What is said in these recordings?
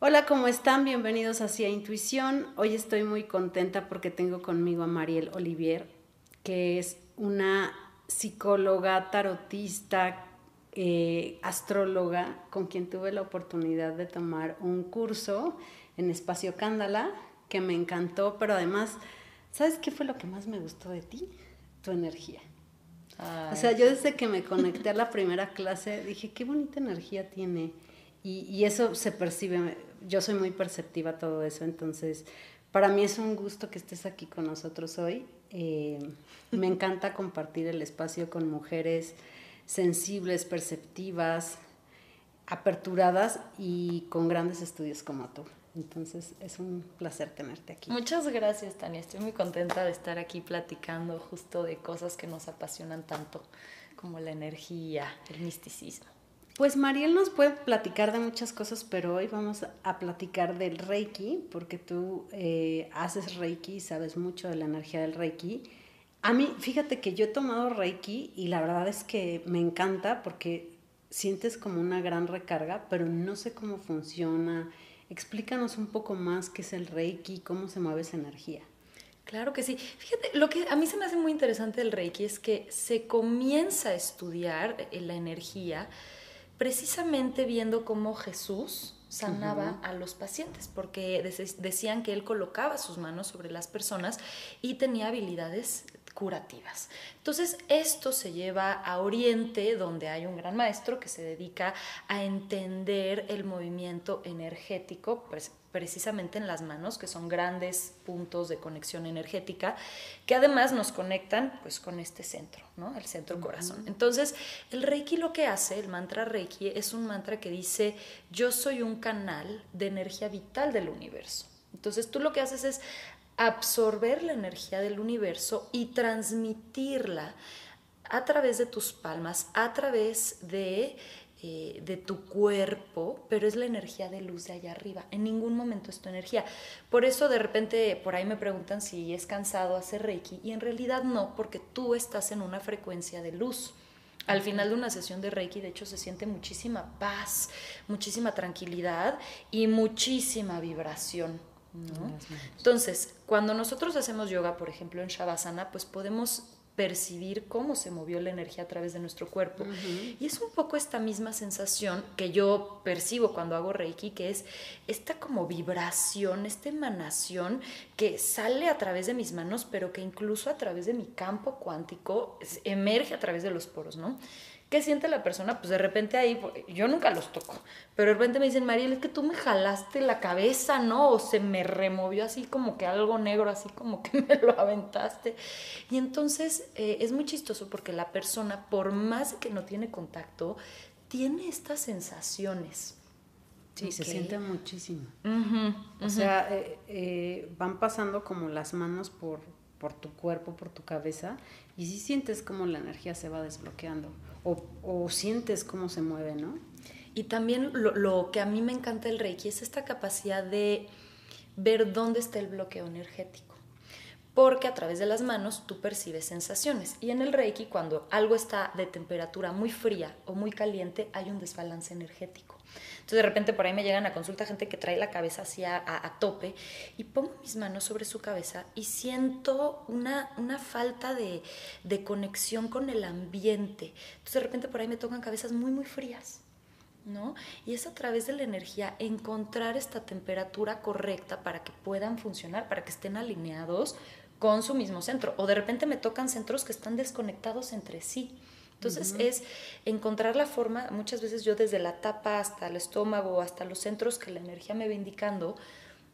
Hola, ¿cómo están? Bienvenidos hacia Intuición. Hoy estoy muy contenta porque tengo conmigo a Mariel Olivier, que es una psicóloga, tarotista, eh, astróloga, con quien tuve la oportunidad de tomar un curso en Espacio Cándala, que me encantó, pero además, ¿sabes qué fue lo que más me gustó de ti? Tu energía. o sea, yo desde que me conecté a la primera clase dije, qué bonita energía tiene. Y, y, eso se percibe, yo soy muy perceptiva a todo eso, entonces para mí es un gusto que estés aquí con nosotros hoy. Eh, me encanta compartir el espacio con mujeres sensibles, perceptivas, aperturadas y con grandes estudios como tú. Entonces es un placer tenerte aquí. Muchas gracias, Tania. Estoy muy contenta de estar aquí platicando justo de cosas que nos apasionan tanto, como la energía, el misticismo. Pues Mariel nos puede platicar de muchas cosas, pero hoy vamos a platicar del Reiki, porque tú eh, haces Reiki y sabes mucho de la energía del Reiki. A mí, fíjate que yo he tomado Reiki y la verdad es que me encanta porque sientes como una gran recarga, pero no sé cómo funciona. Explícanos un poco más qué es el Reiki, cómo se mueve esa energía. Claro que sí. Fíjate, lo que a mí se me hace muy interesante del Reiki es que se comienza a estudiar eh, la energía precisamente viendo cómo Jesús sanaba a los pacientes, porque decían que él colocaba sus manos sobre las personas y tenía habilidades curativas. Entonces, esto se lleva a Oriente, donde hay un gran maestro que se dedica a entender el movimiento energético, pues, precisamente en las manos, que son grandes puntos de conexión energética, que además nos conectan pues con este centro, ¿no? El centro corazón. Entonces, el Reiki lo que hace, el mantra Reiki, es un mantra que dice, yo soy un canal de energía vital del universo. Entonces, tú lo que haces es absorber la energía del universo y transmitirla a través de tus palmas, a través de eh, de tu cuerpo, pero es la energía de luz de allá arriba. En ningún momento es tu energía. Por eso de repente por ahí me preguntan si es cansado hacer Reiki y en realidad no, porque tú estás en una frecuencia de luz. Al final de una sesión de Reiki, de hecho, se siente muchísima paz, muchísima tranquilidad y muchísima vibración. Entonces, cuando nosotros hacemos yoga, por ejemplo, en Shavasana, pues podemos percibir cómo se movió la energía a través de nuestro cuerpo. Y es un poco esta misma sensación que yo percibo cuando hago Reiki, que es esta como vibración, esta emanación que sale a través de mis manos, pero que incluso a través de mi campo cuántico emerge a través de los poros, ¿no? ¿Qué siente la persona? Pues de repente ahí, yo nunca los toco, pero de repente me dicen, Mariel, es que tú me jalaste la cabeza, ¿no? O se me removió así como que algo negro, así como que me lo aventaste. Y entonces eh, es muy chistoso porque la persona, por más que no tiene contacto, tiene estas sensaciones. Sí, se siente muchísimo. O sea, eh, eh, van pasando como las manos por, por tu cuerpo, por tu cabeza, y sí sientes como la energía se va desbloqueando o, sientes cómo se mueve, ¿no? Y también lo, que a mí me encanta el Reiki es esta capacidad de ver dónde está el bloqueo energético. Porque a través de las manos tú percibes sensaciones. Y en el Reiki, cuando algo está de temperatura muy fría o muy caliente, hay un desbalance energético. Entonces de repente por ahí me llegan a consulta gente que trae la cabeza así a, tope y pongo mis manos sobre su cabeza y siento una, una falta de, de conexión con el ambiente. Entonces de repente por ahí me tocan cabezas muy, muy frías. ¿No? Y es a través de la energía encontrar esta temperatura correcta para que puedan funcionar, para que estén alineados con su mismo centro. O de repente me tocan centros que están desconectados entre sí. Entonces es encontrar la forma, muchas veces yo desde la tapa hasta el estómago, hasta los centros que la energía me va indicando,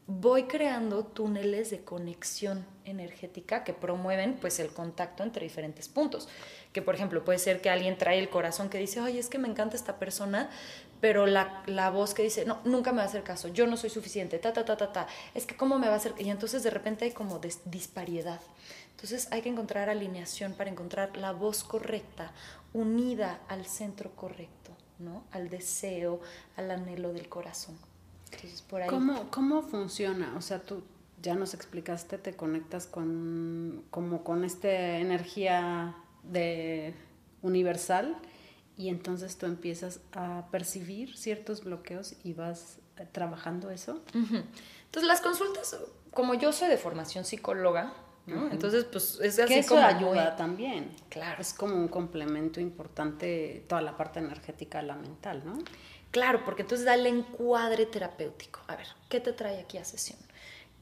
voy creando túneles de conexión energética que promueven pues el contacto entre diferentes puntos. Que por ejemplo puede ser que alguien trae el corazón que dice, oye, es que me encanta esta persona, pero la, la, voz que dice, no, nunca me va a hacer caso, yo no soy suficiente, ta, ta, ta, ta, ta, es que cómo me va a hacer, y entonces de repente hay como disparidad. Entonces hay que encontrar alineación para encontrar la voz correcta, unida al centro correcto, ¿no? Al deseo, al anhelo del corazón. Entonces, por ahí... ¿Cómo, ¿Cómo funciona? O sea, tú ya nos explicaste, te conectas con, como con esta energía de universal y entonces tú empiezas a percibir ciertos bloqueos y vas eh, trabajando eso? Entonces las consultas, como yo soy de formación psicóloga, ¿no? Entonces, pues es así que eso como ayuda también. Claro. Es como un complemento importante toda la parte energética de la mental, ¿no? Claro, porque entonces da el encuadre terapéutico. A ver, ¿qué te trae aquí a sesión?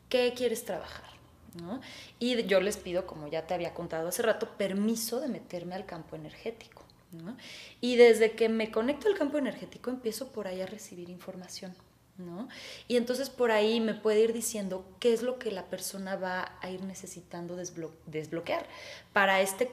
¿Qué quieres trabajar? ¿No? Y yo les pido, como ya te había contado hace rato, permiso de meterme al campo energético. ¿no? Y desde que me conecto al campo energético empiezo por ahí a recibir información. ¿No? Y entonces por ahí me puede ir diciendo qué es lo que la persona va a ir necesitando desbloquear para este,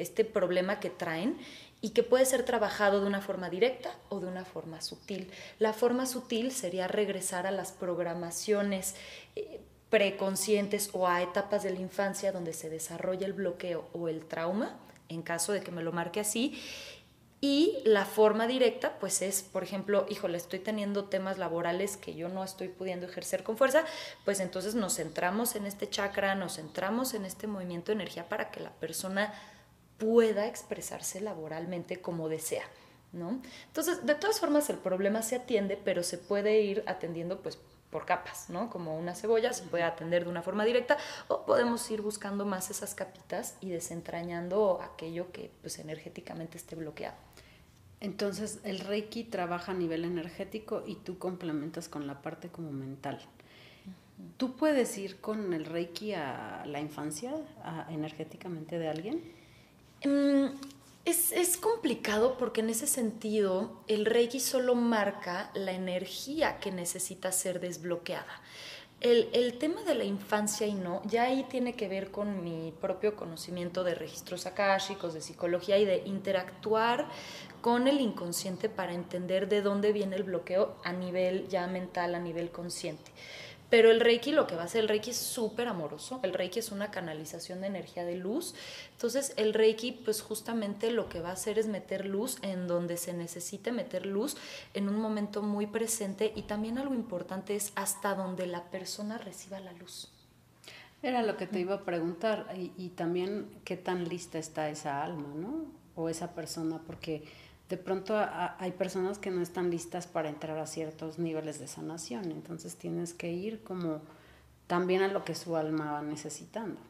este problema que traen y que puede ser trabajado de una forma directa o de una forma sutil. La forma sutil sería regresar a las programaciones eh, preconscientes o a etapas de la infancia donde se desarrolla el bloqueo o el trauma, en caso de que me lo marque así, y la forma directa, pues es, por ejemplo, híjole, estoy teniendo temas laborales que yo no estoy pudiendo ejercer con fuerza, pues entonces nos centramos en este chakra, nos centramos en este movimiento de energía para que la persona pueda expresarse laboralmente como desea. ¿no? Entonces, de todas formas, el problema se atiende, pero se puede ir atendiendo pues por capas, ¿no? Como una cebolla se puede atender de una forma directa o podemos ir buscando más esas capitas y desentrañando aquello que pues energéticamente esté bloqueado. Entonces, el Reiki trabaja a nivel energético y tú complementas con la parte como mental. ¿Tú puedes ir con el Reiki a la infancia, energéticamente de alguien? Mm, es, complicado porque en ese sentido el Reiki solo marca la energía que necesita ser desbloqueada. El, el, tema de la infancia y no, ya ahí tiene que ver con mi propio conocimiento de registros akáshicos, de psicología y de interactuar con el inconsciente para entender de dónde viene el bloqueo a nivel ya mental, a nivel consciente. Pero el Reiki, lo que va a hacer el Reiki es súper amoroso. El Reiki es una canalización de energía de luz. Entonces, el Reiki, pues justamente lo que va a hacer es meter luz en donde se necesite meter luz en un momento muy presente. Y también algo importante es hasta donde la persona reciba la luz. Era lo que te iba a preguntar. Y, y también qué tan lista está esa alma, ¿no? O esa persona, porque de pronto hay personas que no están listas para entrar a ciertos niveles de sanación, entonces tienes que ir como también a lo que su alma va necesitando.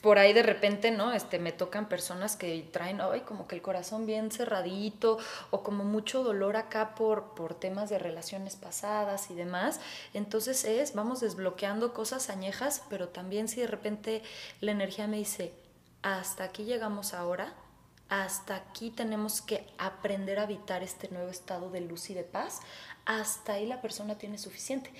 Por ahí de repente, ¿no? Este, me tocan personas que traen, ay, como que el corazón bien cerradito o como mucho dolor acá por, por temas de relaciones pasadas y demás. Entonces es, vamos desbloqueando cosas añejas, pero también si de repente la energía me dice, hasta aquí llegamos ahora, hasta aquí tenemos que aprender a habitar este nuevo estado de luz y de paz, hasta ahí la persona tiene suficiente,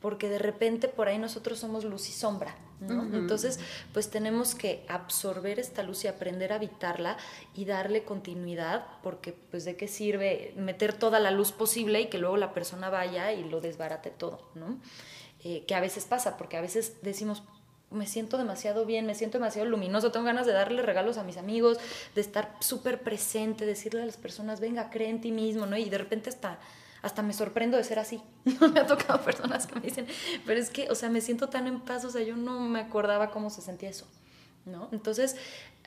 porque de repente por ahí nosotros somos luz y sombra, ¿no? Entonces, pues tenemos que absorber esta luz y aprender a habitarla y darle continuidad, porque pues de qué sirve meter toda la luz posible y que luego la persona vaya y lo desbarate todo, ¿no? Eh, que a veces pasa, porque a veces decimos, me siento demasiado bien, me siento demasiado luminoso, tengo ganas de darle regalos a mis amigos, de estar súper presente, decirle a las personas, venga, cree en ti mismo, ¿no? Y de repente hasta, hasta me sorprendo de ser así. No me ha tocado personas que me dicen, pero es que, o sea, me siento tan en paz, o sea, yo no me acordaba cómo se sentía eso, ¿no? Entonces,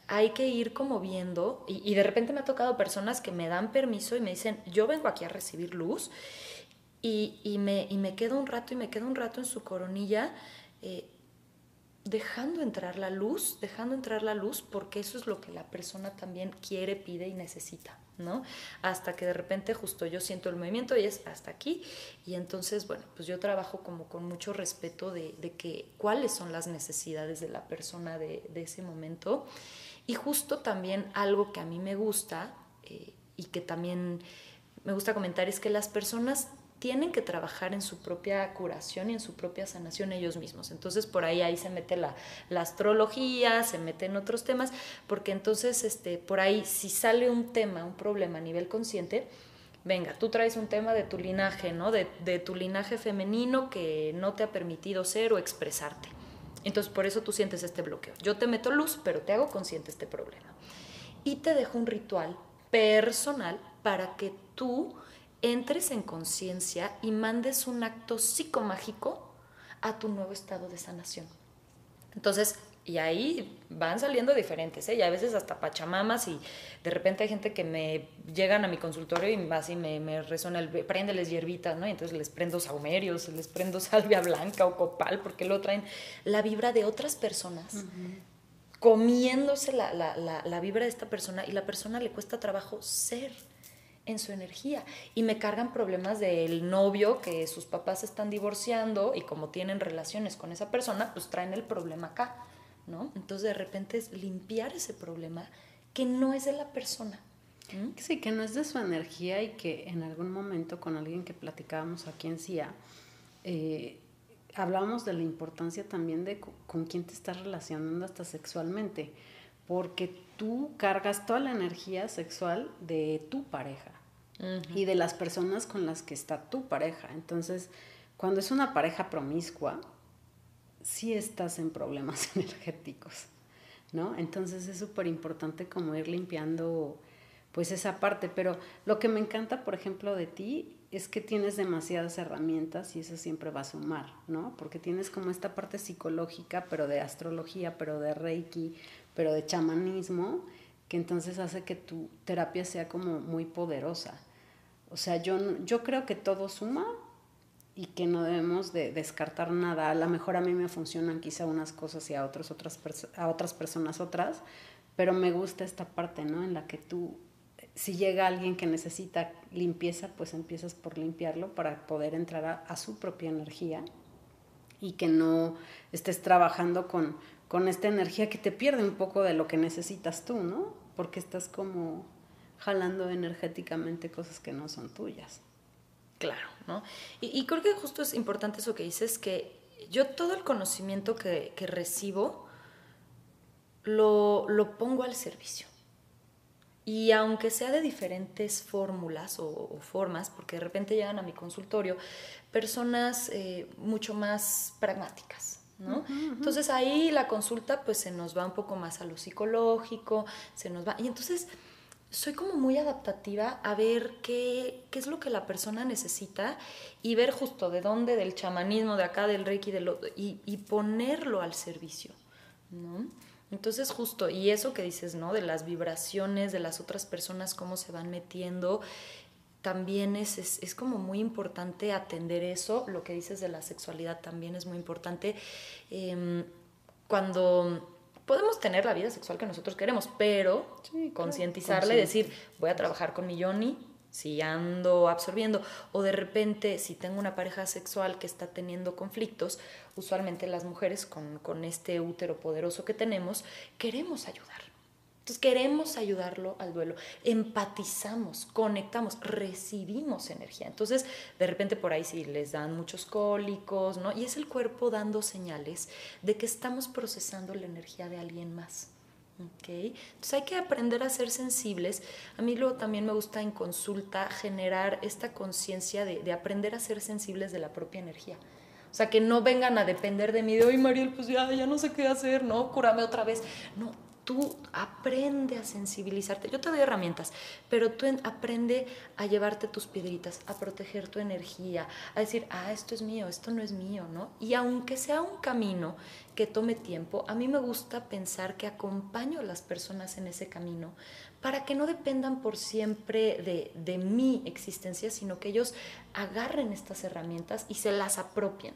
hay que ir como viendo, y, de repente me ha tocado personas que me dan permiso y me dicen, yo vengo aquí a recibir luz, y, me, y me quedo un rato y me quedo un rato en su coronilla. Eh, dejando entrar la luz, dejando entrar la luz, porque eso es lo que la persona también quiere, pide y necesita, ¿no? Hasta que de repente justo yo siento el movimiento y es hasta aquí, y entonces, bueno, pues yo trabajo como con mucho respeto de, que cuáles son las necesidades de la persona de, ese momento, y justo también algo que a mí me gusta eh, y que también me gusta comentar es que las personas tienen que trabajar en su propia curación y en su propia sanación ellos mismos. Entonces por ahí ahí se mete la, astrología, se meten otros temas, porque entonces este, por ahí si sale un tema, un problema a nivel consciente, venga, tú traes un tema de tu linaje, ¿no? De, tu linaje femenino que no te ha permitido ser o expresarte. Entonces por eso tú sientes este bloqueo. Yo te meto luz, pero te hago consciente este problema. Y te dejo un ritual personal para que tú entres en conciencia y mandes un acto psicomágico a tu nuevo estado de sanación. Entonces, Y ahí van saliendo diferentes, ¿eh? Y a veces hasta pachamamas y de repente hay gente que me llegan a mi consultorio y así me, me resona el, préndeles hierbitas, ¿no? Y entonces les prendo saumerios, les prendo salvia blanca o copal, porque lo traen la vibra de otras personas. comiéndose la, la, la, la, vibra de esta persona y la persona le cuesta trabajo ser en su energía y me cargan problemas del novio que sus papás están divorciando y como tienen relaciones con esa persona, pues traen el problema acá. ¿no? Entonces de repente es limpiar ese problema que no es de la persona. Sí, que no es de su energía y que en algún momento con alguien que platicábamos aquí en CIA, eh, hablábamos de la importancia también de con quién te estás relacionando hasta sexualmente, porque tú cargas toda la energía sexual de tu pareja y de las personas con las que está tu pareja. Entonces, cuando es una pareja promiscua, sí estás en problemas energéticos, ¿no? Entonces es súper importante como ir limpiando pues esa parte, pero lo que me encanta, por ejemplo, de ti es que tienes demasiadas herramientas y eso siempre va a sumar, ¿no? Porque tienes como esta parte psicológica, pero de astrología, pero de reiki, pero de chamanismo, que entonces hace que tu terapia sea como muy poderosa. O sea, yo, yo creo que todo suma, y que no debemos de descartar nada. A lo mejor a mí me funcionan quizá unas cosas y a, otros, otras, a otras personas otras, pero me gusta esta parte, ¿no? En la que tú, si llega alguien que necesita limpieza, pues empiezas por limpiarlo para poder entrar a, a su propia energía y que no estés trabajando con, con esta energía que te pierde un poco de lo que necesitas tú, ¿no? Porque estás como jalando energéticamente cosas que no son tuyas. Claro, ¿no? Y, creo que justo es importante eso que dices, que yo todo el conocimiento que, recibo lo, pongo al servicio. Y aunque sea de diferentes fórmulas o, formas, porque de repente llegan a mi consultorio personas eh, mucho más pragmáticas, ¿no? Entonces ahí la consulta pues se nos va un poco más a lo psicológico, se nos va... Y entonces soy como muy adaptativa a ver qué, qué, es lo que la persona necesita y ver justo de dónde, del chamanismo, de acá, del reiki, de lo, y, y, ponerlo al servicio, ¿no? Entonces justo, y eso que dices, ¿no? De las vibraciones de las otras personas, cómo se van metiendo, también es, es, es como muy importante atender eso, lo que dices de la sexualidad también es muy importante. Eh, cuando podemos tener la vida sexual que nosotros queremos, pero concientizarle, decir, voy a trabajar con mi Johnny si ando absorbiendo o de repente si tengo una pareja sexual que está teniendo conflictos, usualmente las mujeres con, con este útero poderoso que tenemos, queremos ayudar. Entonces queremos ayudarlo al duelo, empatizamos, conectamos, recibimos energía. Entonces de repente por ahí sí les dan muchos cólicos, ¿no? Y es el cuerpo dando señales de que estamos procesando la energía de alguien más. ¿Okay? Entonces hay que aprender a ser sensibles. A mí luego también me gusta en consulta generar esta conciencia de, de, aprender a ser sensibles de la propia energía. O sea, que no vengan a depender de mí, de, ay, Mariel, pues ya, ya no sé qué hacer, ¿no? Cúrame otra vez. No, tú aprende a sensibilizarte. Yo te doy herramientas, pero tú aprende a llevarte tus piedritas, a proteger tu energía, a decir, ah, esto es mío, esto no es mío, ¿no? Y aunque sea un camino que tome tiempo, a mí me gusta pensar que acompaño a las personas en ese camino para que no dependan por siempre de, de mi existencia, sino que ellos agarren estas herramientas y se las apropien.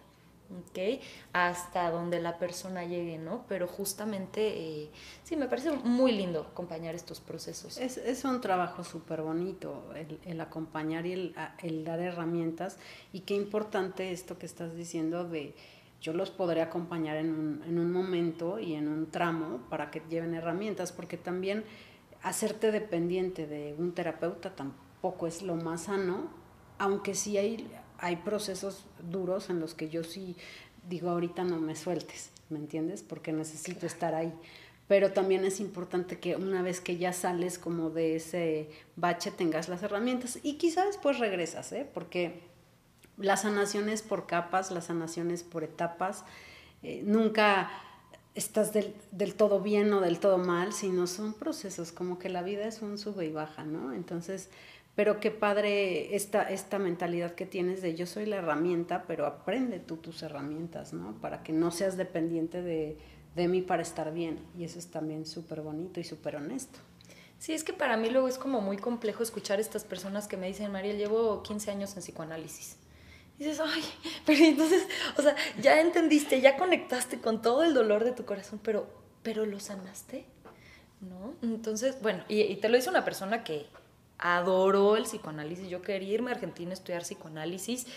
¿Ok? Hasta donde la persona llegue, ¿no? Pero justamente, eh, sí, me parece muy lindo acompañar estos procesos. Es, un trabajo súper bonito, el, acompañar y el, el, dar herramientas. Y qué importante esto que estás diciendo de yo los podré acompañar en un, en un momento y en un tramo para que lleven herramientas, porque también hacerte dependiente de un terapeuta tampoco es lo más sano, aunque sí hay hay procesos duros en los que yo sí digo, ahorita no me sueltes, ¿me entiendes? Porque necesito estar ahí. Pero también es importante que una vez que ya sales como de ese bache tengas las herramientas y quizás después regresas, ¿eh? Porque la sanación es por capas, la sanación es por etapas. Eh, nunca estás del, del, todo bien o del todo mal, sino son procesos, como que la vida es un sube y baja, ¿no? Entonces, pero qué padre esta, esta mentalidad que tienes de yo soy la herramienta, pero aprende tú tus herramientas, ¿no? Para que no seas dependiente de, de mí para estar bien. Y eso es también súper bonito y súper honesto. Sí, es que para mí luego es como muy complejo escuchar estas personas que me dicen, María, llevo 15 años en psicoanálisis. Y dices, ay, pero entonces, o sea, ya entendiste, ya conectaste con todo el dolor de tu corazón, pero, pero lo sanaste, ¿no? Entonces, bueno, y, y te lo dice una persona que adoró el psicoanálisis. Yo quería irme a Argentina a estudiar psicoanálisis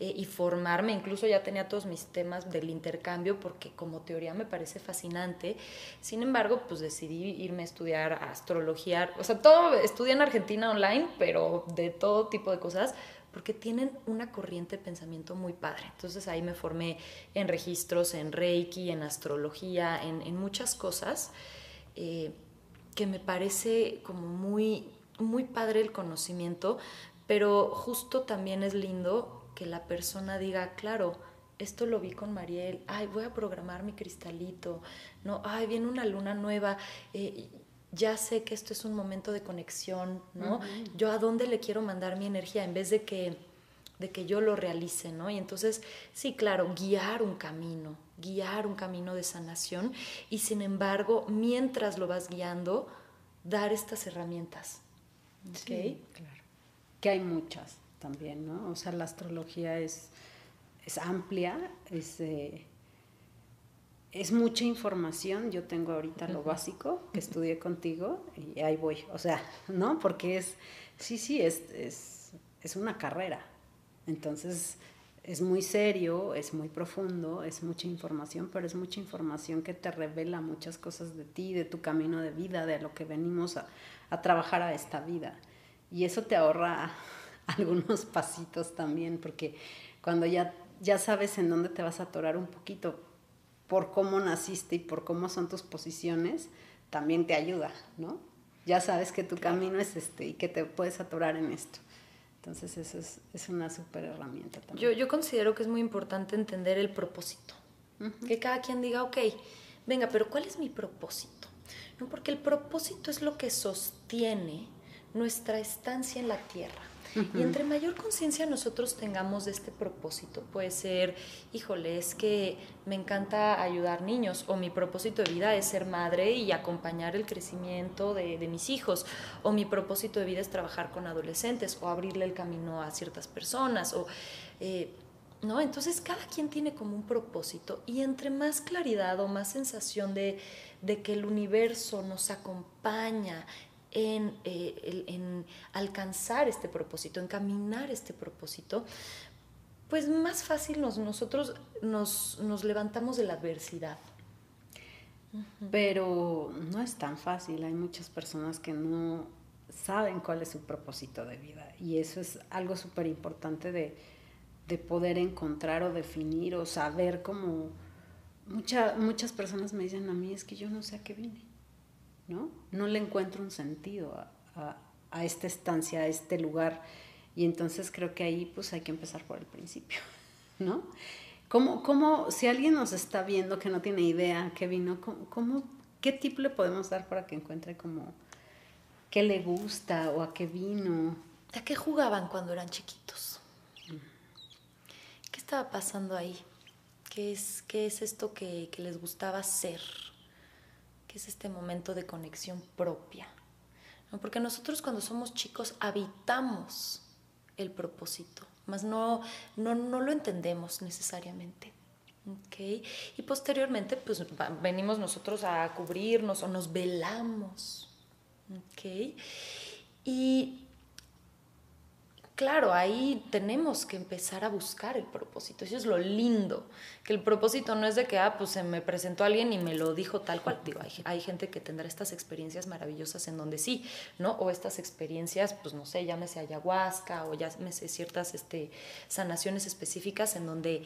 eh, y formarme, incluso ya tenía todos mis temas del intercambio porque como teoría me parece fascinante. Sin embargo, pues decidí irme a estudiar astrología, o sea, todo estudié en Argentina online, pero de todo tipo de cosas porque tienen una corriente de pensamiento muy padre. Entonces ahí me formé en registros, en Reiki, en astrología, en, muchas cosas eh, que me parece como muy, muy padre el conocimiento, pero justo también es lindo que la persona diga, claro, esto lo vi con Mariel, ay, voy a programar mi cristalito, no, ay, viene una luna nueva, eh, ya sé que esto es un momento de conexión, ¿no? Yo a dónde le quiero mandar mi energía en vez de que, de que yo lo realice, ¿no? Y entonces, sí, claro, guiar un camino, guiar un camino de sanación y sin embargo, mientras lo vas guiando, dar estas herramientas. Sí, claro. Que hay muchas también, ¿no? O sea, la astrología es, es amplia, es, eh, es mucha información. Yo tengo ahorita lo básico que estudié contigo y ahí voy. O sea, ¿no? Porque es, sí, sí, es, es, es una carrera. Entonces, es muy serio, es muy profundo, es mucha información, pero es mucha información que te revela muchas cosas de ti, de tu camino de vida, de lo que venimos a, a trabajar a esta vida. Y eso te ahorra algunos pasitos también, porque cuando ya, ya sabes en dónde te vas a atorar un poquito por cómo naciste y por cómo son tus posiciones, también te ayuda, ¿no? Ya sabes que tu camino es este y que te puedes atorar en esto. Entonces eso es, una súper herramienta también. Yo, yo, considero que es muy importante entender el propósito. Que cada quien diga, ok, venga, pero ¿cuál es mi propósito? ¿No? Porque el propósito es lo que sostiene nuestra estancia en la tierra. Y entre mayor conciencia nosotros tengamos de este propósito, puede ser, híjole, es que me encanta ayudar niños, o mi propósito de vida es ser madre y acompañar el crecimiento de, mis hijos, o mi propósito de vida es trabajar con adolescentes, o abrirle el camino a ciertas personas, o... Eh, ¿No? Entonces cada quien tiene como un propósito y entre más claridad o más sensación de, de que el universo nos acompaña eh, en, alcanzar este propósito, en caminar este propósito, pues más fácil nos, nosotros nos, levantamos de la adversidad. Pero no es tan fácil, hay muchas personas que no saben cuál es su propósito de vida y eso es algo súper importante de, de, poder encontrar o definir o saber cómo muchas personas me dicen a mí es que yo no sé a qué vine. ¿No? No le encuentro un sentido a, esta estancia, a este lugar. Y entonces creo que ahí pues hay que empezar por el principio, ¿no? ¿Cómo, cómo si alguien nos está viendo que no tiene idea qué vino, ¿cómo, qué tip le podemos dar para que encuentre como qué le gusta o a qué vino? ¿A qué jugaban cuando eran chiquitos? ¿Qué estaba pasando ahí? ¿Qué es, qué es esto que, que les gustaba ser? Que es este momento de conexión propia. Porque nosotros cuando somos chicos habitamos el propósito, mas no, no, no lo entendemos necesariamente. ¿okay? Y posteriormente pues venimos nosotros a cubrirnos o nos velamos. ¿okay? Y claro, ahí tenemos que empezar a buscar el propósito. Eso es lo lindo, que el propósito no es de que, ah, pues se me presentó alguien y me lo dijo tal cual. Digo, hay, gente que tendrá estas experiencias maravillosas en donde sí, ¿no? O estas experiencias, pues no sé, llámese ayahuasca o llámese ciertas este, sanaciones específicas en donde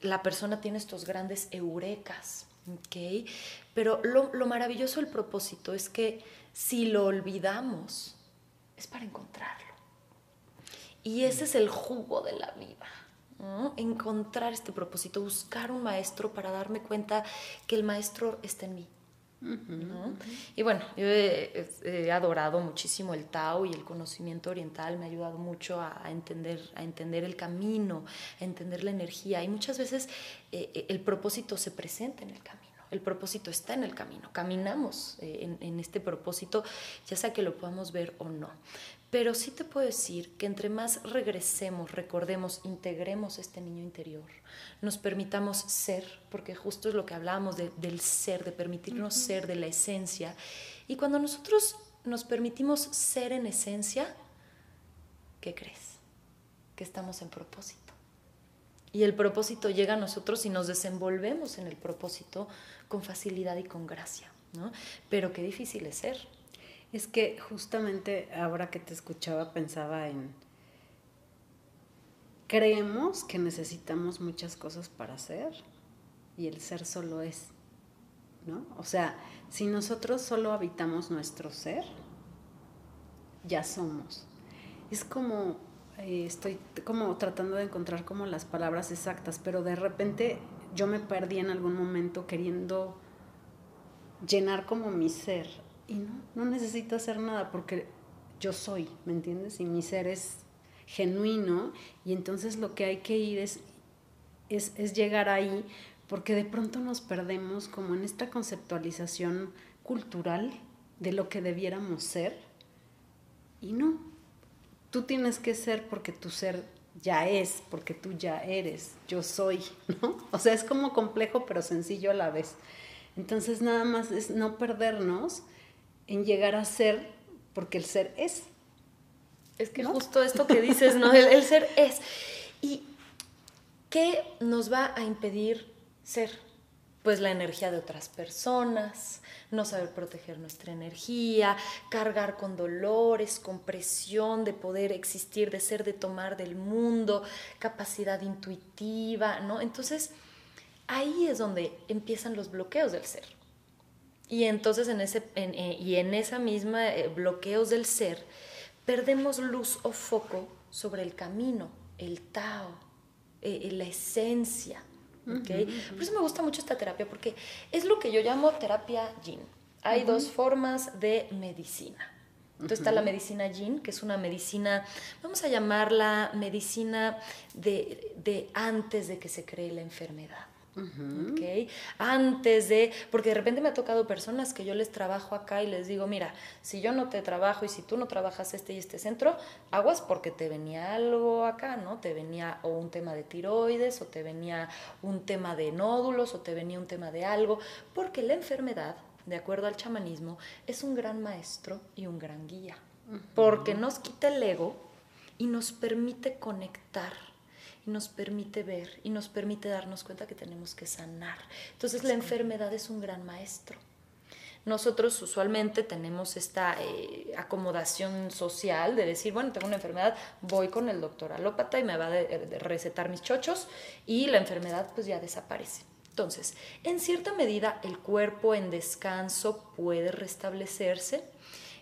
la persona tiene estos grandes eurecas, ¿ok? Pero lo, lo maravilloso del propósito es que si lo olvidamos, es para encontrarlo. Y ese es el jugo de la vida. Encontrar este propósito, buscar un maestro para darme cuenta que el maestro está en mí. Y bueno, yo he, adorado muchísimo el Tao y el conocimiento oriental, me ha ayudado mucho a, entender, a entender el camino, a entender la energía. Y muchas veces eh, eh, el propósito se presenta en el camino. el propósito está en el camino, caminamos eh, en, este propósito, ya sea que lo podamos ver o no. Pero sí te puedo decir que entre más regresemos, recordemos, integremos este niño interior, nos permitamos ser, porque justo es lo que hablábamos del ser, de permitirnos ser, de la esencia. Y cuando nosotros nos permitimos ser en esencia, ¿qué crees? Que estamos en propósito. Y el propósito llega a nosotros y nos desenvolvemos en el propósito con facilidad y con gracia, ¿no? Pero qué difícil es ser. Es que justamente ahora que te escuchaba pensaba en... Creemos que necesitamos muchas cosas para ser y el ser solo es, ¿no? O sea, si nosotros solo habitamos nuestro ser, ya somos. Es como eh, estoy como tratando de encontrar como las palabras exactas, pero de repente yo me perdí en algún momento queriendo llenar como mi ser y no, no necesito hacer nada porque yo soy, ¿me entiendes? Y mi ser es genuino y entonces lo que hay que ir es, es, es llegar ahí porque de pronto nos perdemos como en esta conceptualización cultural de lo que debiéramos ser y no, tú tienes que ser porque tu ser ya es, porque tú ya eres, yo soy, ¿no? O sea, es como complejo pero sencillo a la vez. Entonces nada más es no perdernos en llegar a ser porque el ser es. Es que justo esto que dices, ¿no? El, el ser es. ¿Y qué nos va a impedir ser? Pues la energía de otras personas, no saber proteger nuestra energía, cargar con dolores, con presión de poder existir, de ser, de tomar del mundo, capacidad intuitiva, ¿no? Entonces, ahí es donde empiezan los bloqueos del ser. Y entonces en ese, eh, y en esa misma eh, bloqueos del ser, perdemos luz o foco sobre el camino, el Tao, eh, la esencia, por eso me gusta mucho esta terapia, porque es lo que yo llamo terapia yin. Hay dos formas de medicina. Entonces está la medicina yin, que es una medicina, vamos a llamarla medicina de antes de que se cree la enfermedad. Antes de, porque de repente me ha tocado personas que yo les trabajo acá y les digo, mira, si yo no te trabajo y si tú no trabajas este y este centro, aguas porque te venía algo acá, ¿no? Te venía o un tema de tiroides o te venía un tema de nódulos o te venía un tema de algo, porque la enfermedad, de acuerdo al chamanismo, es un gran maestro y un gran guía, porque nos quita el ego y nos permite conectar nos permite ver y nos permite darnos cuenta que tenemos que sanar. Entonces la enfermedad es un gran maestro. Nosotros usualmente tenemos esta eh, acomodación social de decir, bueno, tengo una enfermedad, voy con el doctor alópata y me va a recetar mis chochos y la enfermedad pues ya desaparece. Entonces, en cierta medida el cuerpo en descanso puede restablecerse,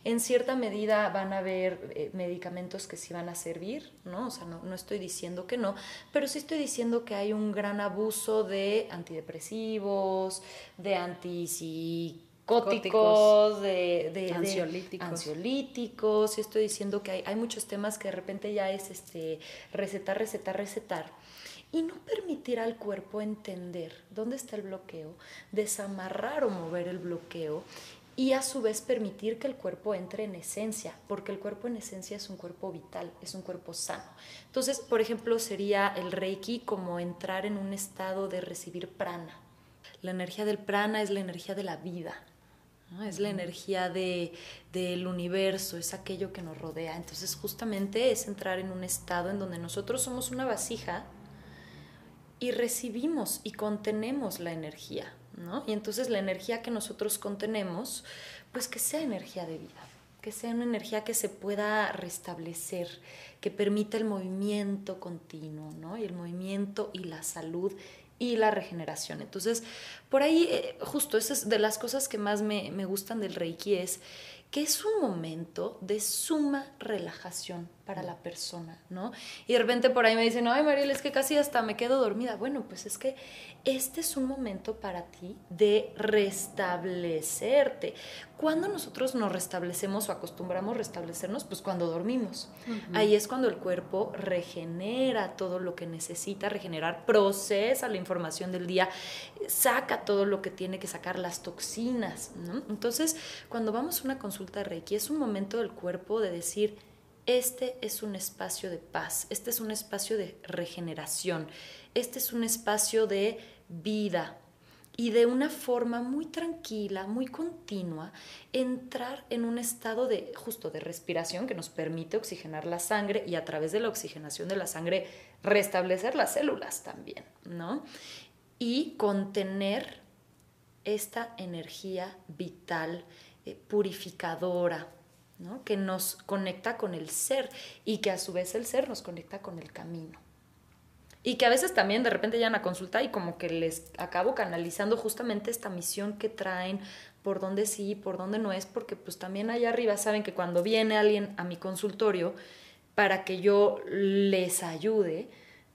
en cierta medida van a haber eh, medicamentos que sí van a servir, ¿no? O sea, no, estoy diciendo que no, pero sí estoy diciendo que hay un gran abuso de antidepresivos, de antipsicóticos, de, de, ansiolíticos. ansiolíticos. Y estoy diciendo que hay, hay, muchos temas que de repente ya es este recetar, recetar, recetar. Y no permitir al cuerpo entender dónde está el bloqueo, desamarrar o mover el bloqueo y a su vez permitir que el cuerpo entre en esencia, porque el cuerpo en esencia es un cuerpo vital, es un cuerpo sano. Entonces, por ejemplo, sería el reiki como entrar en un estado de recibir prana. La energía del prana es la energía de la vida, es la energía de, del universo, es aquello que nos rodea. Entonces, justamente es entrar en un estado en donde nosotros somos una vasija y recibimos y contenemos la energía. Y entonces la energía que nosotros contenemos, pues que sea energía de vida, que sea una energía que se pueda restablecer, que permita el movimiento continuo, ¿no? Y el movimiento y la salud y la regeneración. Entonces, por ahí, eh, justo, esa es de las cosas que más me, me gustan del Reiki es que es un momento de suma relajación para la persona, ¿no? Y de repente por ahí me dicen, ay Mariel, es que casi hasta me quedo dormida. Bueno, pues es que este es un momento para ti de restablecerte. ¿Cuándo nosotros nos restablecemos o acostumbramos restablecernos? Pues cuando dormimos. Ahí es cuando el cuerpo regenera todo lo que necesita regenerar, procesa la información del día, saca todo lo que tiene que sacar, las toxinas. Entonces, cuando vamos a una consulta de Reiki, es un momento del cuerpo de decir, este es un espacio de paz, este es un espacio de regeneración, este es un espacio de vida, y de una forma muy tranquila, muy continua, entrar en un estado de justo de respiración que nos permite oxigenar la sangre y a través de la oxigenación de la sangre restablecer las células también, ¿no? Y contener esta energía vital, eh, purificadora, ¿no? que nos conecta con el ser y que a su vez el ser nos conecta con el camino. Y que a veces también de repente llegan a consulta y como que les acabo canalizando justamente esta misión que traen, por dónde sí, por dónde no es, porque pues también allá arriba saben que cuando viene alguien a mi consultorio para que yo les ayude,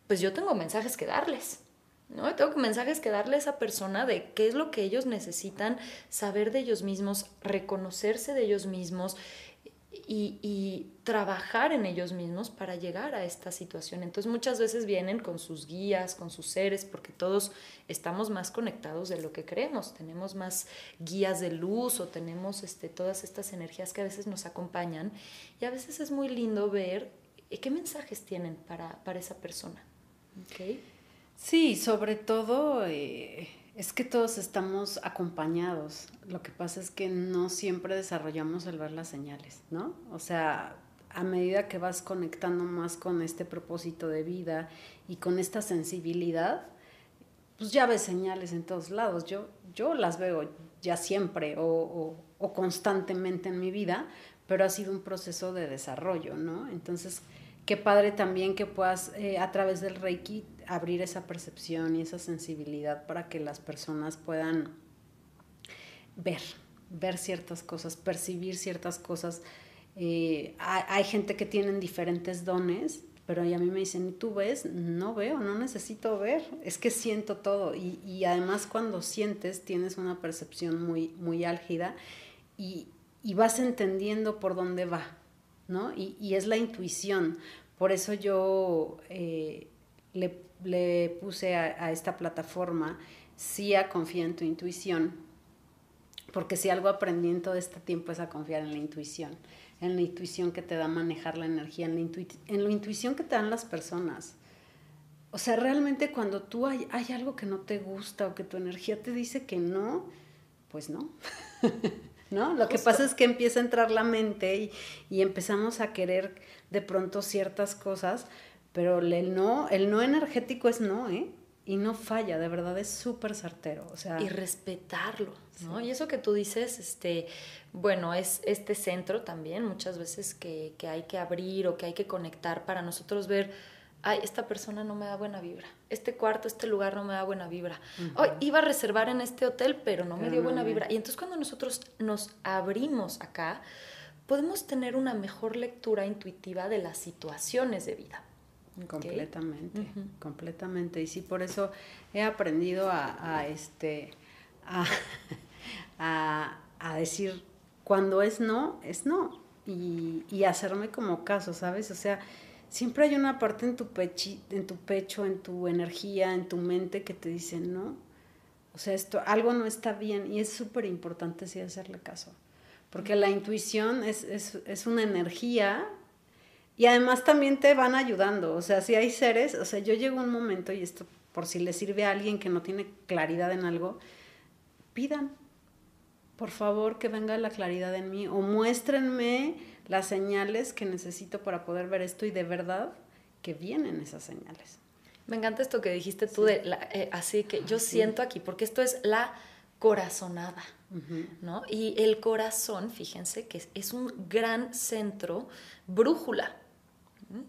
pues yo tengo mensajes que darles. ¿no? Tengo mensajes que darle a esa persona de qué es lo que ellos necesitan saber de ellos mismos, reconocerse de ellos mismos, y, trabajar en ellos mismos para llegar a esta situación. Entonces muchas veces vienen con sus guías, con sus seres, porque todos estamos más conectados de lo que creemos, tenemos más guías de luz o tenemos este, todas estas energías que a veces nos acompañan y a veces es muy lindo ver eh, qué mensajes tienen para, esa persona. ¿Okay? Sí, sobre todo... Eh, es que todos estamos acompañados. Lo que pasa es que no siempre desarrollamos el ver las señales, ¿no? O sea, a medida que vas conectando más con este propósito de vida y con esta sensibilidad, pues ya ves señales en todos lados. Yo, yo las veo ya siempre o, constantemente en mi vida, pero ha sido un proceso de desarrollo, ¿no? Entonces, qué padre también que puedas eh, a través del Reiki abrir esa percepción y esa sensibilidad para que las personas puedan ver, ver ciertas cosas, percibir ciertas cosas. Eh, hay, gente que tienen diferentes dones, pero a mí me dicen, ¿tú ves? No veo, no necesito ver, es que siento todo. Y, y además cuando sientes tienes una percepción muy, muy álgida y, y vas entendiendo por dónde va, ¿no? Y, es la intuición. Por eso yo eh, le, puse a, esta plataforma, sí a confiar en tu intuición, porque si algo aprendí en todo este tiempo es a confiar en la intuición, en la intuición que te da manejar la energía, en la, en la intuición que te dan las personas. O sea, realmente cuando tú hay, hay algo que no te gusta o que tu energía te dice que no, pues no. ¿no? Lo que pasa es que empieza a entrar la mente y, empezamos a querer de pronto ciertas cosas, pero el no, el no energético es no, ¿eh? Y no falla, de verdad es súper certero, o sea... Y respetarlo, ¿no? Y eso que tú dices, este, bueno, es este centro también muchas veces que, que hay que abrir o que hay que conectar para nosotros ver ay, esta persona no me da buena vibra, este cuarto, este lugar no me da buena vibra, hoy iba a reservar en este hotel, pero no me dio buena vibra. Y entonces cuando nosotros nos abrimos acá, podemos tener una mejor lectura intuitiva de las situaciones de vida. Completamente, completamente. Y sí, por eso he aprendido a, este, a, a, decir, cuando es no, es no. Y, y hacerme como caso, ¿sabes? O sea, siempre hay una parte en tu, pechi, en tu pecho, en tu energía, en tu mente que te dice, no, o sea, esto, algo no está bien y es súper importante sí hacerle caso, porque la intuición es, es, es, una energía y además también te van ayudando, o sea, si hay seres, o sea, yo llego a un momento y esto por si le sirve a alguien que no tiene claridad en algo, pidan, por favor, que venga la claridad en mí o muéstrenme las señales que necesito para poder ver esto y de verdad que vienen esas señales. Me encanta esto que dijiste tú de eh, así que yo siento aquí, porque esto es la corazonada, ¿no? Y el corazón, fíjense que es, un gran centro, brújula.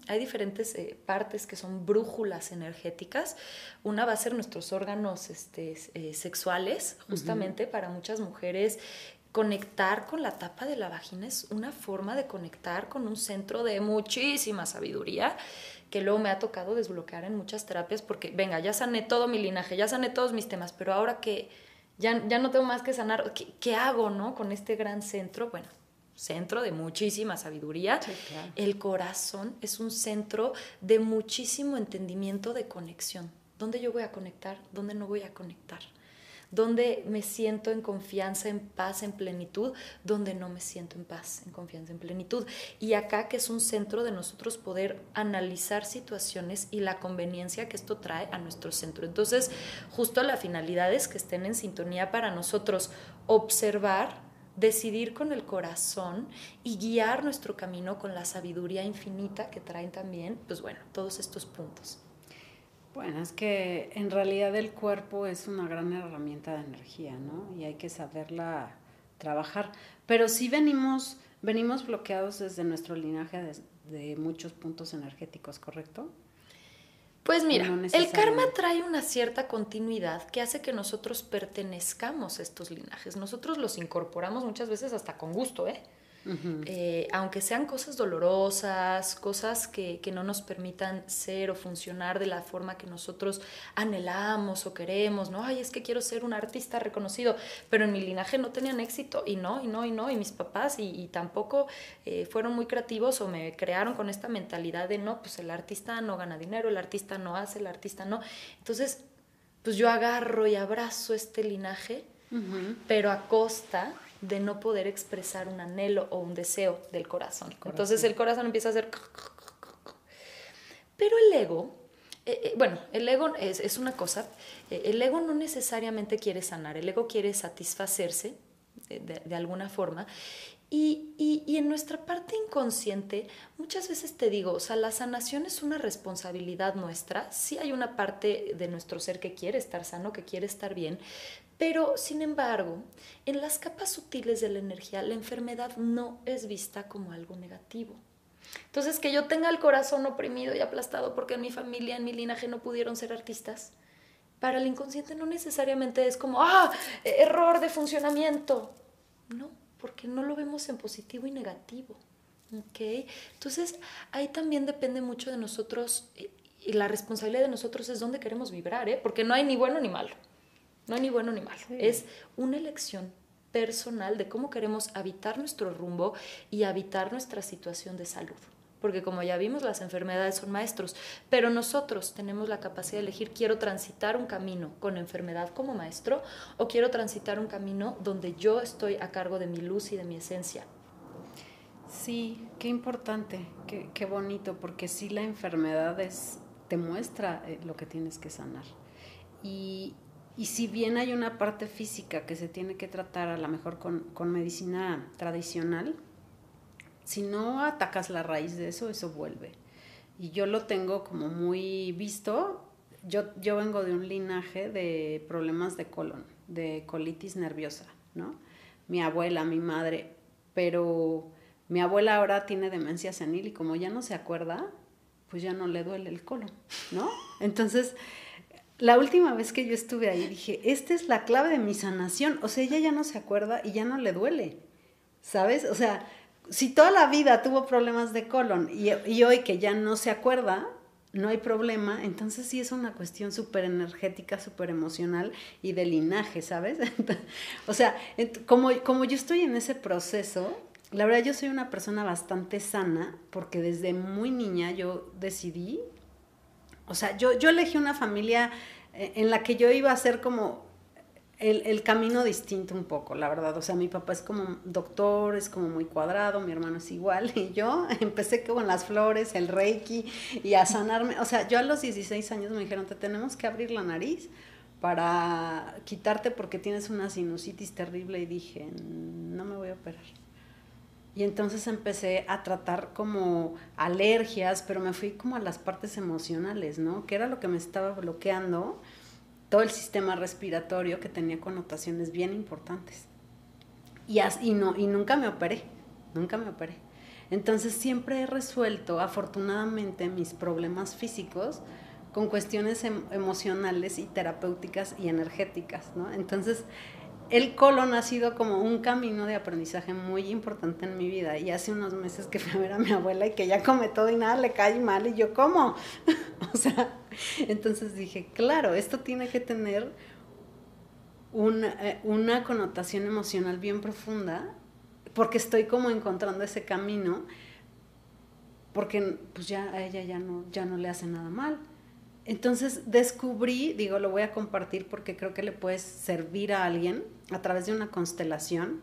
Hay diferentes eh, partes que son brújulas energéticas. Una va a ser nuestros órganos este, eh, sexuales, justamente para muchas mujeres conectar con la tapa de la vagina es una forma de conectar con un centro de muchísima sabiduría que luego me ha tocado desbloquear en muchas terapias porque, venga, ya sané todo mi linaje, ya sané todos mis temas, pero ahora qué, ya, ya no tengo más que sanar. ¿Qué, ¿Qué, hago, no? Con este gran centro, bueno, centro de muchísima sabiduría. El corazón es un centro de muchísimo entendimiento de conexión. ¿Dónde yo voy a conectar? ¿Dónde no voy a conectar? ¿Dónde me siento en confianza, en paz, en plenitud? ¿Dónde no me siento en paz, en confianza, en plenitud? Y acá que es un centro de nosotros poder analizar situaciones y la conveniencia que esto trae a nuestro centro. Entonces, justo la finalidad es que estén en sintonía para nosotros observar decidir con el corazón y guiar nuestro camino con la sabiduría infinita que traen también, pues bueno, todos estos puntos. Bueno, es que en realidad el cuerpo es una gran herramienta de energía, ¿no? Y hay que saberla trabajar. Pero sí venimos, venimos bloqueados desde nuestro linaje de, de muchos puntos energéticos, ¿correcto? Pues mira, el karma trae una cierta continuidad que hace que nosotros pertenezcamos a estos linajes. Nosotros los incorporamos muchas veces hasta con gusto, ¿eh? Eh, aunque sean cosas dolorosas, cosas que, que, no nos permitan ser o funcionar de la forma que nosotros anhelamos o queremos, ¿no? Ay, es que quiero ser un artista reconocido, pero en mi linaje no tenían éxito y no, y no, y no, y mis papás y, tampoco eh, fueron muy creativos o me crearon con esta mentalidad de no, pues el artista no gana dinero, el artista no hace, el artista no. Entonces, pues yo agarro y abrazo este linaje, pero a costa de no poder expresar un anhelo o un deseo del corazón. Entonces el corazón empieza a hacer... Pero el ego, eh, eh, bueno, el ego es, una cosa, eh, el ego no necesariamente quiere sanar, el ego quiere satisfacerse de, alguna forma. Y, y, en nuestra parte inconsciente, muchas veces te digo, o sea, la sanación es una responsabilidad nuestra. Sí hay una parte de nuestro ser que quiere estar sano, que quiere estar bien, pero, sin embargo, en las capas sutiles de la energía, la enfermedad no es vista como algo negativo. Entonces, que yo tenga el corazón oprimido y aplastado porque en mi familia, en mi linaje no pudieron ser artistas, para el inconsciente no necesariamente es como, ah, error de funcionamiento. No, porque no lo vemos en positivo y negativo. Entonces, ahí también depende mucho de nosotros y la responsabilidad de nosotros es dónde queremos vibrar, ¿eh? Porque no hay ni bueno ni malo. No hay ni bueno ni malo. Es una elección personal de cómo queremos habitar nuestro rumbo y habitar nuestra situación de salud. Porque como ya vimos, las enfermedades son maestros, pero nosotros tenemos la capacidad de elegir, quiero transitar un camino con enfermedad como maestro o quiero transitar un camino donde yo estoy a cargo de mi luz y de mi esencia. Sí, qué importante, qué, bonito, porque sí la enfermedad es, te muestra eh, lo que tienes que sanar. Y, y si bien hay una parte física que se tiene que tratar a lo mejor con, medicina tradicional, si no atacas la raíz de eso, eso vuelve. Y yo lo tengo como muy visto. Yo, yo vengo de un linaje de problemas de colon, de colitis nerviosa, ¿no? Mi abuela, mi madre, pero mi abuela ahora tiene demencia senil y como ya no se acuerda, pues ya no le duele el colon, ¿no? Entonces, la última vez que yo estuve ahí dije, esta es la clave de mi sanación. O sea, ella ya no se acuerda y ya no le duele. ¿Sabes? O sea, si toda la vida tuvo problemas de colon y, hoy que ya no se acuerda, no hay problema, entonces sí es una cuestión súper energética, súper emocional y de linaje, ¿sabes? o sea, como, como yo estoy en ese proceso, la verdad yo soy una persona bastante sana porque desde muy niña yo decidí o sea, yo, yo elegí una familia eh, en la que yo iba a ser como el, camino distinto un poco, la verdad. O sea, mi papá es como doctor, es como muy cuadrado, mi hermano es igual. Y yo empecé con las flores, el reiki y a sanarme. O sea, yo a los 16 años me dijeron, te tenemos que abrir la nariz para quitarte porque tienes una sinusitis terrible. Y dije, no me voy a operar. Y entonces empecé a tratar como alergias, pero me fui como a las partes emocionales, ¿no? Que era lo que me estaba bloqueando todo el sistema respiratorio que tenía connotaciones bien importantes. Y, no, y nunca me operé, nunca me operé. Entonces siempre he resuelto, afortunadamente, mis problemas físicos con cuestiones em, emocionales y terapéuticas y energéticas, ¿no? Entonces el colon ha sido como un camino de aprendizaje muy importante en mi vida. Y hace unos meses que fui a ver a mi abuela y que ya come todo y nada le cae mal. Y yo, ¿cómo? o sea, entonces dije, claro, esto tiene que tener una, una connotación emocional bien profunda, porque estoy como encontrando ese camino, porque pues ya a ella ya no, ya no le hace nada mal. Entonces descubrí, digo, lo voy a compartir porque creo que le puede servir a alguien a través de una constelación.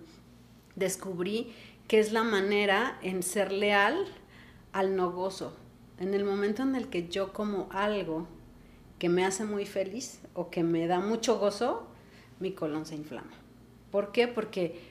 Descubrí que es la manera en ser leal al no gozo. En el momento en el que yo como algo que me hace muy feliz o que me da mucho gozo, mi colon se inflama. ¿Por qué? Porque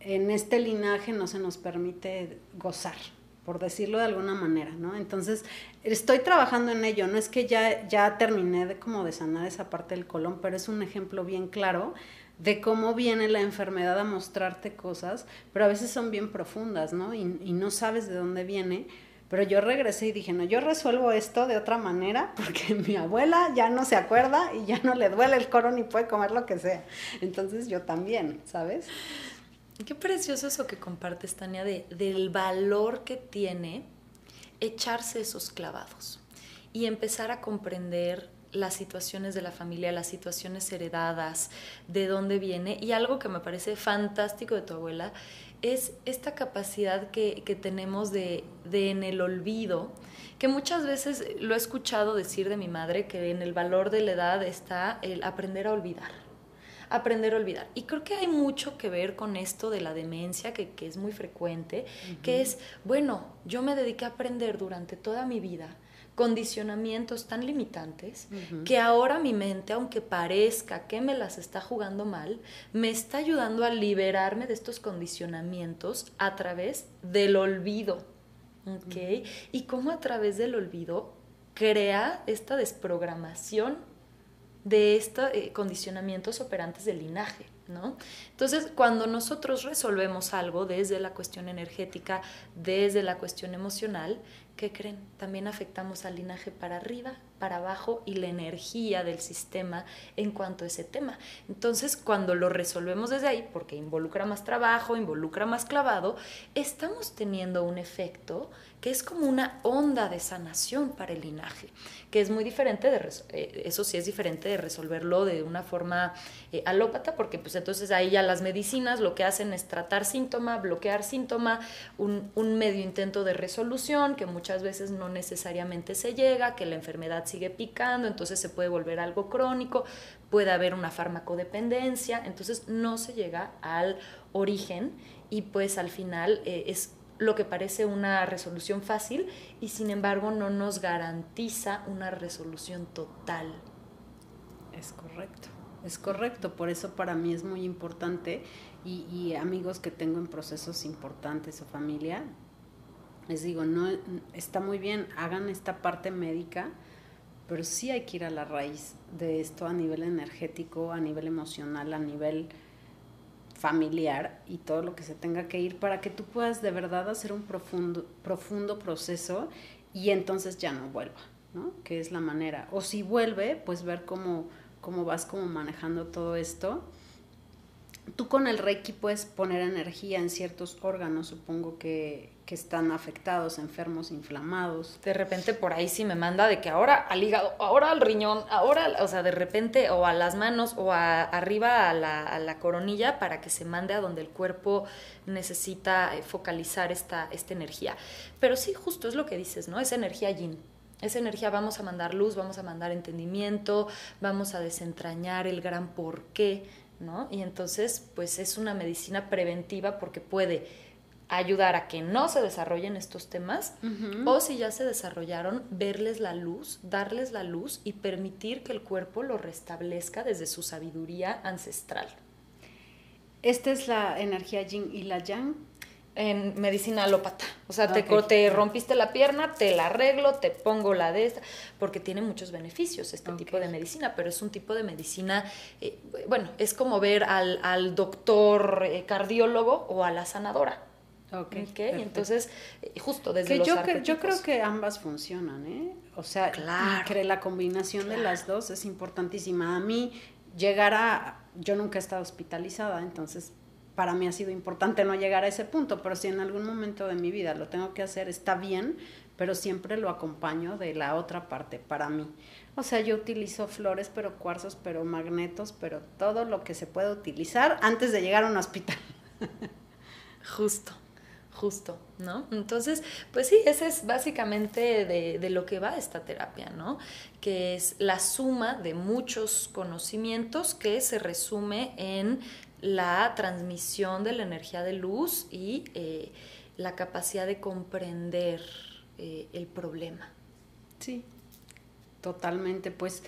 en este linaje no se nos permite gozar, por decirlo de alguna manera, ¿no? Entonces, estoy trabajando en ello, no es que ya, ya terminé de como de sanar esa parte del colon, pero es un ejemplo bien claro de cómo viene la enfermedad a mostrarte cosas, pero a veces son bien profundas, ¿no? Y, y no sabes de dónde viene, pero yo regresé y dije, no, yo resuelvo esto de otra manera porque mi abuela ya no se acuerda y ya no le duele el coro ni puede comer lo que sea. Entonces yo también, ¿sabes? Qué precioso eso que compartes, Tania, de, del valor que tiene echarse esos clavados y empezar a comprender las situaciones de la familia, las situaciones heredadas, de dónde viene. Y algo que me parece fantástico de tu abuela es esta capacidad que, tenemos de, de, en el olvido, que muchas veces lo he escuchado decir de mi madre, que en el valor de la edad está el aprender a olvidar. Aprender a olvidar. Y creo que hay mucho que ver con esto de la demencia, que, es muy frecuente, que es, bueno, yo me dediqué a aprender durante toda mi vida condicionamientos tan limitantes que ahora mi mente, aunque parezca que me las está jugando mal, me está ayudando a liberarme de estos condicionamientos a través del olvido. ¿Ok? Y cómo a través del olvido crea esta desprogramación de estos eh, condicionamientos operantes del linaje. ¿No? Entonces, cuando nosotros resolvemos algo desde la cuestión energética, desde la cuestión emocional, ¿qué creen? También afectamos al linaje para arriba, para abajo y la energía del sistema en cuanto a ese tema. Entonces, cuando lo resolvemos desde ahí, porque involucra más trabajo, involucra más clavado, estamos teniendo un efecto que es como una onda de sanación para el linaje, que es muy diferente de, eh, eso sí es diferente de resolverlo de una forma eh, alópata, porque pues entonces ahí ya las medicinas lo que hacen es tratar síntoma, bloquear síntoma, un, un medio intento de resolución que muchas veces no necesariamente se llega, que la enfermedad sigue picando, entonces se puede volver algo crónico, puede haber una farmacodependencia, entonces no se llega al origen y pues al final eh, es lo que parece una resolución fácil y sin embargo no nos garantiza una resolución total. Es correcto, es correcto, por eso para mí es muy importante y, y amigos que tengo en procesos importantes o familia, les digo, no está muy bien, hagan esta parte médica, pero sí hay que ir a la raíz de esto a nivel energético, a nivel emocional, a nivel familiar y todo lo que se tenga que ir para que tú puedas de verdad hacer un profundo, profundo proceso y entonces ya no vuelva, ¿no? Que es la manera. O si vuelve, pues ver cómo, cómo vas como manejando todo esto. Tú con el Reiki puedes poner energía en ciertos órganos, supongo que, que están afectados, enfermos, inflamados. De repente por ahí sí me manda de que ahora al hígado, ahora al riñón, ahora, o sea, de repente o a las manos o a, arriba a la, coronilla para que se mande a donde el cuerpo necesita eh, focalizar esta, energía. Pero sí, justo es lo que dices, ¿no? Esa energía yin. Esa energía vamos a mandar luz, vamos a mandar entendimiento, vamos a desentrañar el gran porqué, ¿no? Y entonces, pues es una medicina preventiva porque puede ayudar a que no se desarrollen estos temas o si ya se desarrollaron, verles la luz, darles la luz y permitir que el cuerpo lo restablezca desde su sabiduría ancestral. Esta es la energía yin y la yang. En medicina alópata. O sea, te, te, rompiste la pierna, te la arreglo, te pongo la de esta, porque tiene muchos beneficios este tipo de medicina, pero es un tipo de medicina, eh, bueno, es como ver al, doctor eh, cardiólogo o a la sanadora. Ok, okay entonces, eh, justo desde los yo, yo creo que ambas funcionan, ¿eh? O sea, claro. la combinación de las dos es importantísima. A mí llegar a... Yo nunca he estado hospitalizada, entonces para mí ha sido importante no llegar a ese punto, pero si en algún momento de mi vida lo tengo que hacer, está bien, pero siempre lo acompaño de la otra parte para mí. O sea, yo utilizo flores, pero cuarzos, pero magnetos, pero todo lo que se puede utilizar antes de llegar a un hospital. Justo, justo, ¿no? Entonces, pues sí, ese es básicamente de, de, lo que va esta terapia, ¿no? Que es la suma de muchos conocimientos que se resume en la transmisión de la energía de luz y eh, la capacidad de comprender eh, el problema. Sí, totalmente. Pues,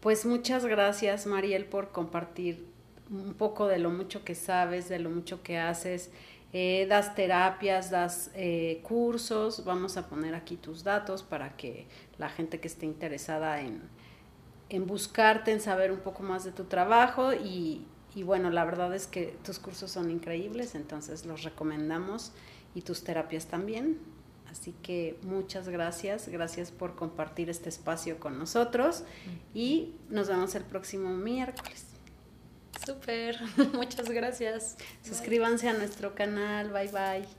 pues muchas gracias, Mariel, por compartir un poco de lo mucho que sabes, de lo mucho que haces. Eh, das terapias, das cursos, vamos a poner aquí tus datos para que la gente que esté interesada en, en buscarte, en saber un poco más de tu trabajo. Y, y bueno, la verdad es que tus cursos son increíbles, entonces los recomendamos y tus terapias también. Así que muchas gracias, gracias por compartir este espacio con nosotros. Y nos vemos el próximo miércoles. Súper, muchas gracias. Suscríbanse a nuestro canal, bye bye.